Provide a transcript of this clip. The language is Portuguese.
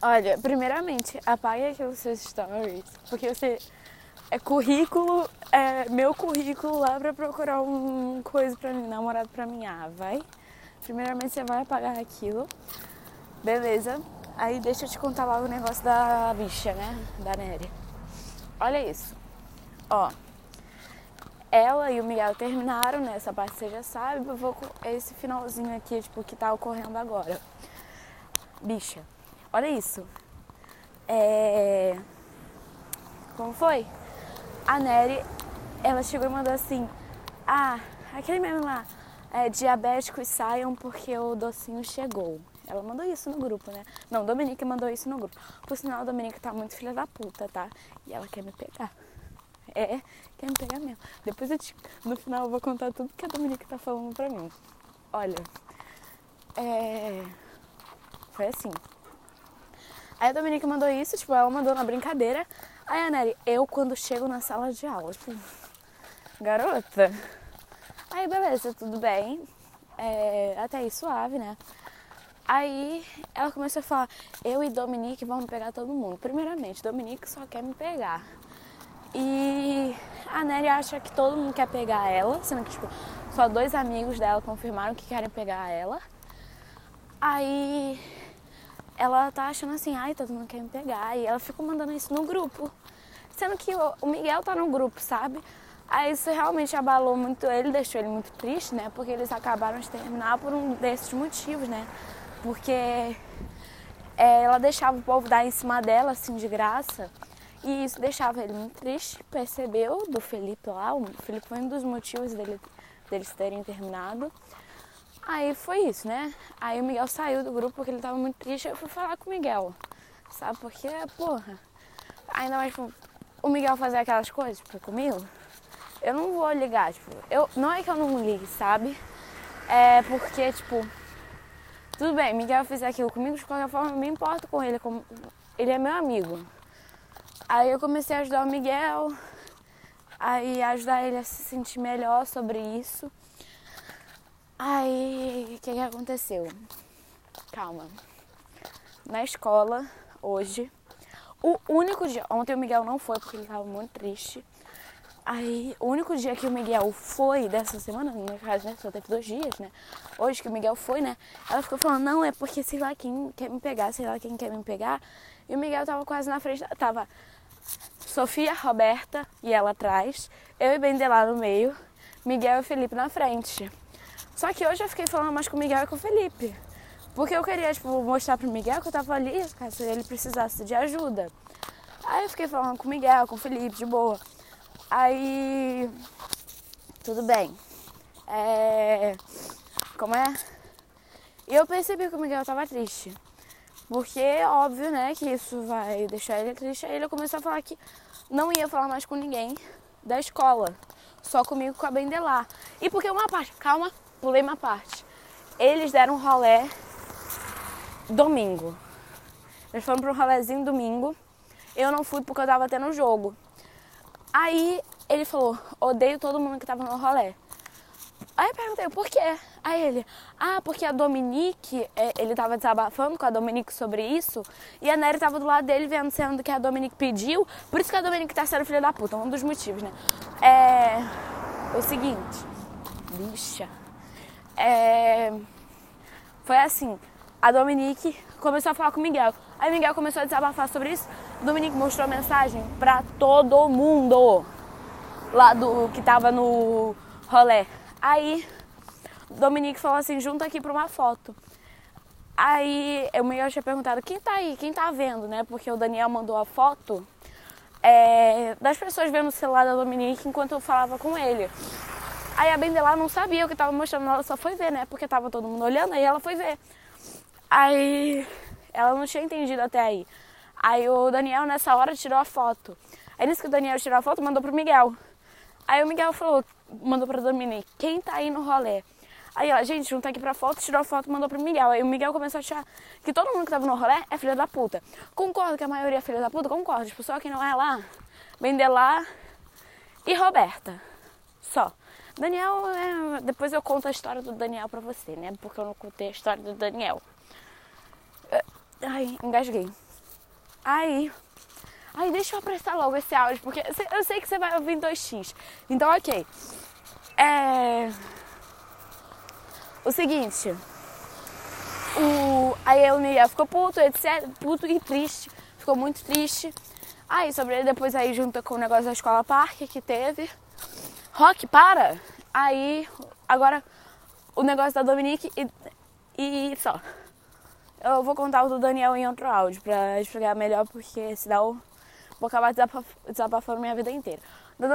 Olha, primeiramente, apague aqui os seus stories, porque você é currículo, é meu currículo lá pra procurar um coisa pra mim, namorado pra mim. Ah, vai. Primeiramente você vai apagar aquilo. Beleza. Aí deixa eu te contar logo o negócio da bicha, né? Da Nery. Olha isso. Ó. Ela e o Miguel terminaram, né? Essa parte você já sabe. Eu vou com esse finalzinho aqui, tipo, que tá ocorrendo agora. Bicha, olha isso. É. Como foi? A Nery, ela chegou e mandou assim: Ah, aquele mesmo lá, é, diabéticos saiam porque o docinho chegou. Ela mandou isso no grupo, né? Não, Dominique mandou isso no grupo. Por sinal, a Dominique tá muito filha da puta, tá? E ela quer me pegar. É, quer me pegar mesmo. Depois eu te, no final eu vou contar tudo que a Dominique tá falando pra mim. Olha, é. Foi assim. Aí a Dominique mandou isso, tipo, ela mandou na brincadeira. Aí a Nery, eu quando chego na sala de aula, tipo, garota. Aí beleza, tudo bem. É, até aí suave, né? Aí ela começou a falar, eu e Dominique vamos pegar todo mundo. Primeiramente, Dominique só quer me pegar. E a Nery acha que todo mundo quer pegar ela, sendo que tipo, só dois amigos dela confirmaram que querem pegar ela. Aí ela tá achando assim, ai, todo mundo quer me pegar. E ela ficou mandando isso no grupo. Sendo que o Miguel tá no grupo, sabe? Aí isso realmente abalou muito ele, deixou ele muito triste, né? Porque eles acabaram de terminar por um desses motivos, né? Porque é, ela deixava o povo dar em cima dela, assim, de graça. E isso deixava ele muito triste, percebeu do Felipe lá. O Felipe foi um dos motivos dele, deles terem terminado. Aí foi isso, né? Aí o Miguel saiu do grupo porque ele tava muito triste. Eu fui falar com o Miguel, sabe? Porque, porra, ainda mais o Miguel fazer aquelas coisas tipo, comigo, eu não vou ligar. Tipo, eu, não é que eu não ligue, sabe? É porque, tipo, tudo bem, Miguel fizer aquilo comigo, de qualquer forma, eu me importo com ele. Como, ele é meu amigo. Aí eu comecei a ajudar o Miguel, aí ajudar ele a se sentir melhor sobre isso. Aí, o que, que aconteceu? Calma. Na escola, hoje, o único dia. Ontem o Miguel não foi porque ele estava muito triste. Aí, o único dia que o Miguel foi dessa semana, no caso, né? Só teve dois dias, né? Hoje que o Miguel foi, né? Ela ficou falando, não, é porque sei lá quem quer me pegar, sei lá quem quer me pegar. E o Miguel tava quase na frente, tava Sofia, Roberta e ela atrás, eu e Bendelá no meio, Miguel e Felipe na frente. Só que hoje eu fiquei falando mais com o Miguel e com o Felipe. Porque eu queria, tipo, mostrar pro Miguel que eu tava ali, caso ele precisasse de ajuda. Aí eu fiquei falando com o Miguel, com o Felipe, de boa. Aí. Tudo bem. É. Como é? E eu percebi que o Miguel tava triste. Porque, óbvio, né, que isso vai deixar ele triste. Aí ele começou a falar que não ia falar mais com ninguém da escola. Só comigo com a Bendelar. E porque uma parte, calma, pulei uma parte. Eles deram um rolé domingo. Eles foram para um rolézinho domingo. Eu não fui porque eu tava tendo jogo. Aí ele falou, odeio todo mundo que tava no rolé. Aí eu perguntei, por quê? Aí ele, ah, porque a Dominique, é, ele tava desabafando com a Dominique sobre isso, e a Nery tava do lado dele vendo sendo que a Dominique pediu, por isso que a Dominique tá sendo filha da puta, um dos motivos, né? É. O seguinte, bicha. É. Foi assim, a Dominique começou a falar com o Miguel. Aí o Miguel começou a desabafar sobre isso. O Dominique mostrou a mensagem pra todo mundo lá do que tava no rolê. Aí Dominique falou assim, junta aqui para uma foto. Aí o Miguel tinha perguntado, quem tá aí? Quem tá vendo, né? Porque o Daniel mandou a foto é, das pessoas vendo o celular da Dominique enquanto eu falava com ele. Aí a Bendelar não sabia o que tava mostrando, ela só foi ver, né? Porque tava todo mundo olhando, aí ela foi ver. Aí ela não tinha entendido até aí. Aí o Daniel nessa hora tirou a foto. Aí nisso que o Daniel tirou a foto, mandou pro Miguel. Aí o Miguel falou, mandou pra Dominique, quem tá aí no rolê? Aí ela, gente, junta aqui pra foto, tirou a foto mandou pro Miguel. Aí o Miguel começou a achar que todo mundo que tava no rolê é filha da puta. Concordo que a maioria é filha da puta, concordo. Tipo, só quem não é lá, Bendelar e Roberta. Só. Daniel, é... depois eu conto a história do Daniel pra você, né? Porque eu não contei a história do Daniel. Ai, engasguei. Aí. Aí deixa eu apressar logo esse áudio, porque eu sei que você vai ouvir em 2x. Então, ok. É. O seguinte. O... Aí o Miguel ficou puto, etc. Puto e triste. Ficou muito triste. Aí sobre ele depois aí junta com o negócio da escola parque que teve. Rock, para! Aí, agora o negócio da Dominique e, e só. Eu vou contar o do Daniel em outro áudio pra explicar melhor, porque senão vou acabar desabafando minha vida inteira. Da